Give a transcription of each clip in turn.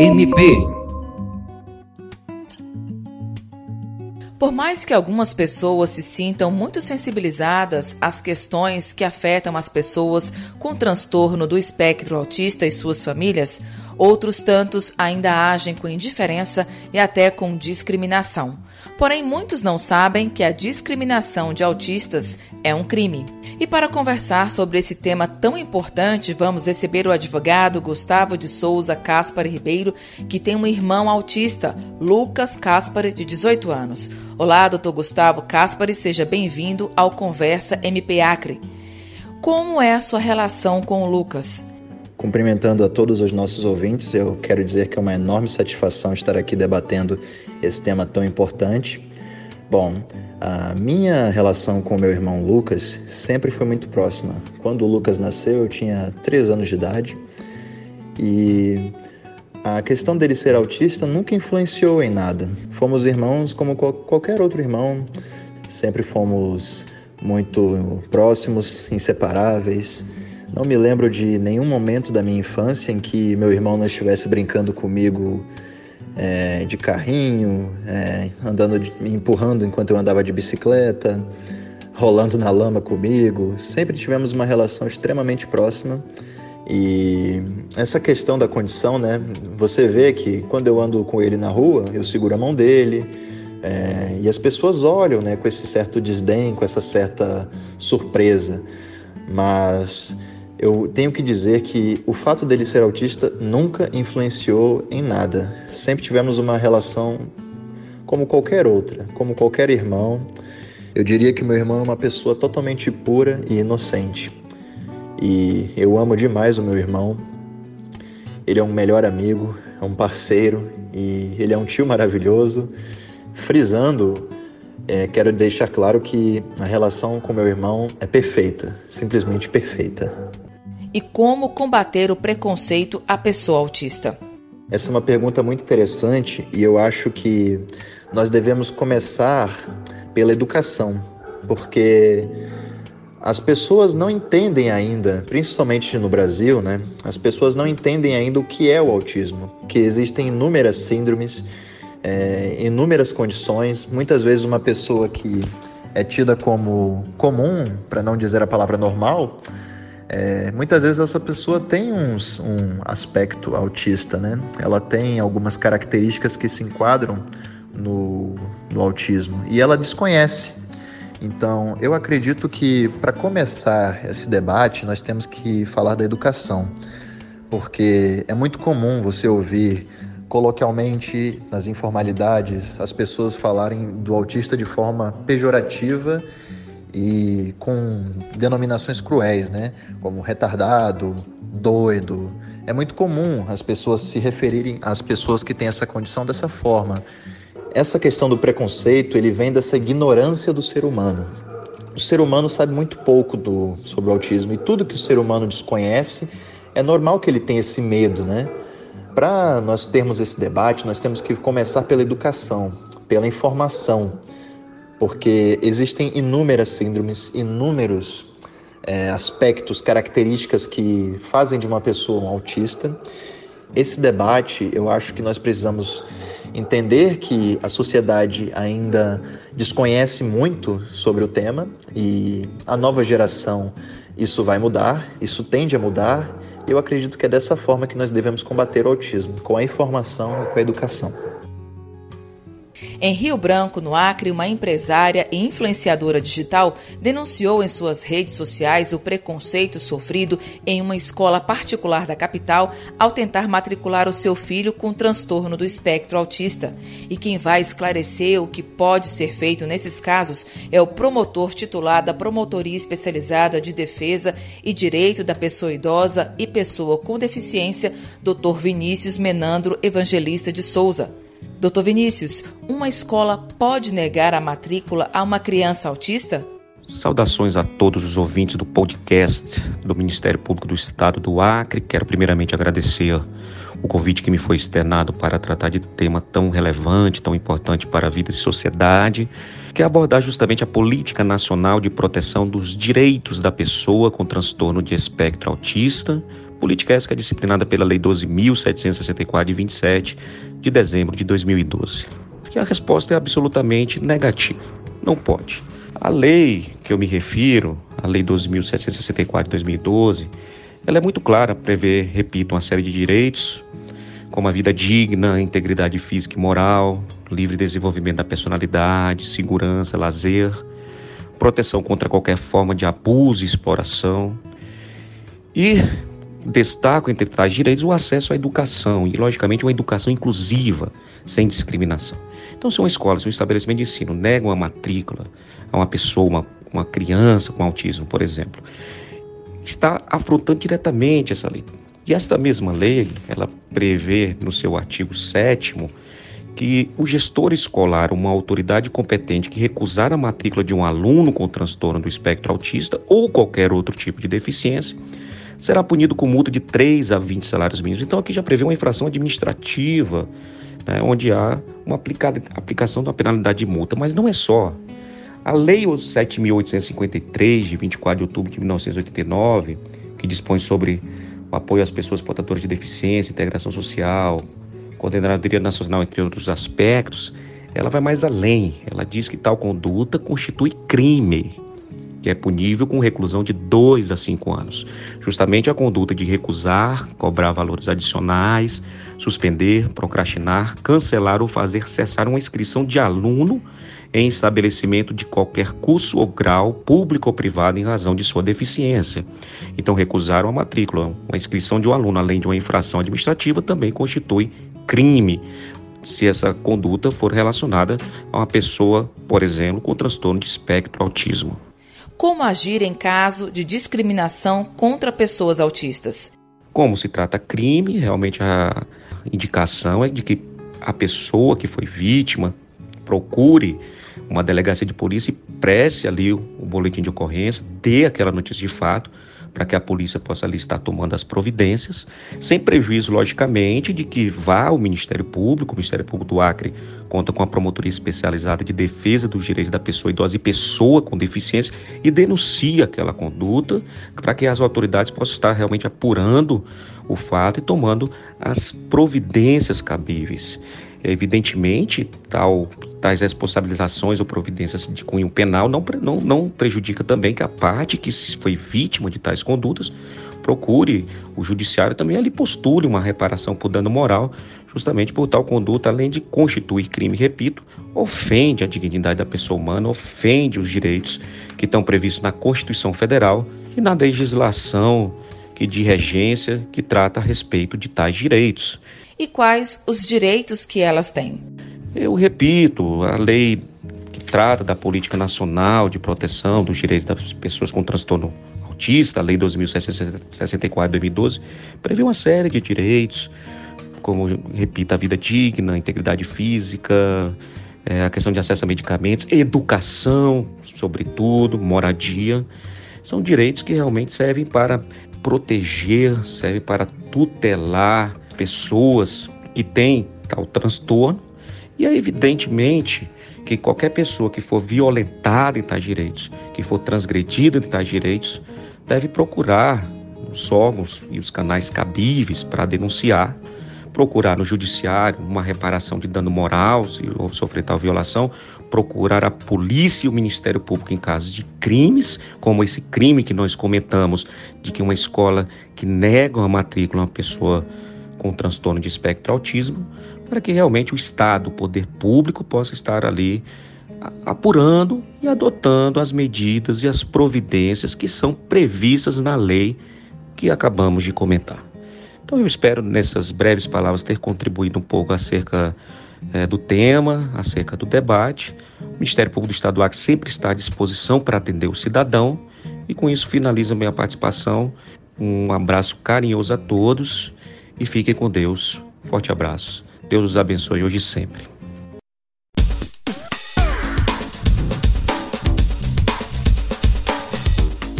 MP. Por mais que algumas pessoas se sintam muito sensibilizadas às questões que afetam as pessoas com transtorno do espectro autista e suas famílias, outros tantos ainda agem com indiferença e até com discriminação. Porém, muitos não sabem que a discriminação de autistas é um crime. E para conversar sobre esse tema tão importante, vamos receber o advogado Gustavo de Souza Caspar Ribeiro, que tem um irmão autista, Lucas Caspar, de 18 anos. Olá, doutor Gustavo Caspar, seja bem-vindo ao Conversa MP Acre. Como é a sua relação com o Lucas? Cumprimentando a todos os nossos ouvintes, eu quero dizer que é uma enorme satisfação estar aqui debatendo esse tema tão importante. Bom, a minha relação com meu irmão Lucas sempre foi muito próxima. Quando o Lucas nasceu, eu tinha 3 anos de idade e a questão dele ser autista nunca influenciou em nada. Fomos irmãos como qualquer outro irmão, sempre fomos muito próximos, inseparáveis. Não me lembro de nenhum momento da minha infância em que meu irmão não estivesse brincando comigo é, de carrinho, é, andando, de, me empurrando enquanto eu andava de bicicleta, rolando na lama comigo. Sempre tivemos uma relação extremamente próxima. E essa questão da condição, né? Você vê que quando eu ando com ele na rua, eu seguro a mão dele, é, e as pessoas olham né, com esse certo desdém, com essa certa surpresa. Mas eu tenho que dizer que o fato dele ser autista nunca influenciou em nada. Sempre tivemos uma relação como qualquer outra, como qualquer irmão. Eu diria que meu irmão é uma pessoa totalmente pura e inocente. E eu amo demais o meu irmão. Ele é um melhor amigo, é um parceiro e ele é um tio maravilhoso. Frisando, é, quero deixar claro que a relação com meu irmão é perfeita, simplesmente perfeita e como combater o preconceito à pessoa autista? Essa é uma pergunta muito interessante e eu acho que nós devemos começar pela educação, porque as pessoas não entendem ainda, principalmente no Brasil, né? As pessoas não entendem ainda o que é o autismo, que existem inúmeras síndromes, é, inúmeras condições. Muitas vezes uma pessoa que é tida como comum, para não dizer a palavra normal, é, muitas vezes essa pessoa tem uns, um aspecto autista, né? Ela tem algumas características que se enquadram no, no autismo e ela desconhece. Então, eu acredito que para começar esse debate, nós temos que falar da educação, porque é muito comum você ouvir coloquialmente nas informalidades as pessoas falarem do autista de forma pejorativa e com denominações cruéis, né? Como retardado, doido. É muito comum as pessoas se referirem às pessoas que têm essa condição dessa forma. Essa questão do preconceito, ele vem dessa ignorância do ser humano. O ser humano sabe muito pouco do, sobre o autismo e tudo que o ser humano desconhece, é normal que ele tenha esse medo, né? Para nós termos esse debate, nós temos que começar pela educação, pela informação porque existem inúmeras síndromes, inúmeros é, aspectos, características que fazem de uma pessoa um autista. Esse debate, eu acho que nós precisamos entender que a sociedade ainda desconhece muito sobre o tema e a nova geração isso vai mudar, isso tende a mudar. Eu acredito que é dessa forma que nós devemos combater o autismo, com a informação e com a educação. Em Rio Branco, no Acre, uma empresária e influenciadora digital denunciou em suas redes sociais o preconceito sofrido em uma escola particular da capital ao tentar matricular o seu filho com transtorno do espectro autista. E quem vai esclarecer o que pode ser feito nesses casos é o promotor titular da Promotoria Especializada de Defesa e Direito da Pessoa Idosa e Pessoa com Deficiência, Dr. Vinícius Menandro Evangelista de Souza. Doutor Vinícius, uma escola pode negar a matrícula a uma criança autista? Saudações a todos os ouvintes do podcast do Ministério Público do Estado do Acre. Quero primeiramente agradecer o convite que me foi externado para tratar de tema tão relevante, tão importante para a vida e sociedade, que é abordar justamente a política nacional de proteção dos direitos da pessoa com transtorno de espectro autista Política essa que é disciplinada pela Lei 12.764 de 27 de dezembro de 2012. Que a resposta é absolutamente negativa. Não pode. A lei que eu me refiro, a Lei 12.764 de 2012, ela é muito clara, prevê, repito, uma série de direitos, como a vida digna, integridade física e moral, livre desenvolvimento da personalidade, segurança, lazer, proteção contra qualquer forma de abuso e exploração. E destaco entre tais direitos o acesso à educação e, logicamente, uma educação inclusiva, sem discriminação. Então, se uma escola, se um estabelecimento de ensino nega uma matrícula a uma pessoa, uma, uma criança com autismo, por exemplo, está afrontando diretamente essa lei. E esta mesma lei, ela prevê no seu artigo 7 que o gestor escolar, uma autoridade competente que recusar a matrícula de um aluno com transtorno do espectro autista ou qualquer outro tipo de deficiência, será punido com multa de 3 a 20 salários mínimos. Então aqui já prevê uma infração administrativa, né, onde há uma aplicação de uma penalidade de multa, mas não é só. A Lei 7.853, de 24 de outubro de 1989, que dispõe sobre o apoio às pessoas portadoras de deficiência, integração social, coordenadoria nacional, entre outros aspectos, ela vai mais além. Ela diz que tal conduta constitui crime, que é punível com reclusão de 2 a 5 anos. Justamente a conduta de recusar, cobrar valores adicionais, suspender, procrastinar, cancelar ou fazer cessar uma inscrição de aluno em estabelecimento de qualquer curso ou grau, público ou privado, em razão de sua deficiência. Então, recusar uma matrícula, uma inscrição de um aluno, além de uma infração administrativa, também constitui crime se essa conduta for relacionada a uma pessoa, por exemplo, com transtorno de espectro autismo. Como agir em caso de discriminação contra pessoas autistas? Como se trata crime, realmente a indicação é de que a pessoa que foi vítima procure uma delegacia de polícia e preste ali o, boletim de ocorrência, dê aquela notícia de fato, para que a polícia possa ali estar tomando as providências, sem prejuízo, logicamente, de que vá ao Ministério Público, o Ministério Público do Acre conta com a promotoria especializada de defesa dos direitos da pessoa idosa e pessoa com deficiência e denuncia aquela conduta para que as autoridades possam estar realmente apurando o fato e tomando as providências cabíveis. Evidentemente, tal, tais responsabilizações ou providências de cunho penal não, não, não prejudica também que a parte que foi vítima de tais condutas procure o judiciário também ali postule uma reparação por dano moral, justamente por tal conduta, além de constituir crime, repito, ofende a dignidade da pessoa humana, ofende os direitos que estão previstos na Constituição Federal e na legislação que de regência que trata a respeito de tais direitos e quais os direitos que elas têm. Eu repito, a lei que trata da política nacional de proteção dos direitos das pessoas com transtorno autista, a lei 2664 de 2012, prevê uma série de direitos, como, repito, a vida digna, a integridade física, é, a questão de acesso a medicamentos, educação, sobretudo, moradia. São direitos que realmente servem para proteger, servem para tutelar pessoas que têm tal transtorno, e é evidentemente que qualquer pessoa que for violentada em tais direitos, que for transgredida em tais direitos, deve procurar os órgãos e os canais cabíveis para denunciar, procurar no judiciário uma reparação de dano moral se sofrer tal violação, procurar a polícia e o Ministério Público em casos de crimes, como esse crime que nós comentamos de que uma escola que nega uma matrícula a uma pessoa com transtorno de espectro autismo, para que realmente o Estado, o poder público, possa estar ali apurando e adotando as medidas e as providências que são previstas na lei que acabamos de comentar. Então eu espero nessas breves palavras ter contribuído um pouco acerca é, do tema, acerca do debate. O Ministério Público do Estado do Acre sempre está à disposição para atender o cidadão e com isso finalizo a minha participação. Um abraço carinhoso a todos e fiquem com Deus. Forte abraço. Deus os abençoe hoje e sempre.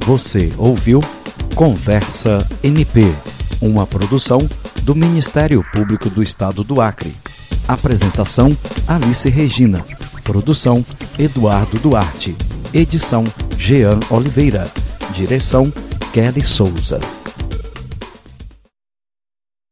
Você ouviu Conversa MP, uma produção do Ministério Público do Estado do Acre. Apresentação Alice Regina. Produção Eduardo Duarte. Edição Jean Oliveira. Direção Kelly Souza.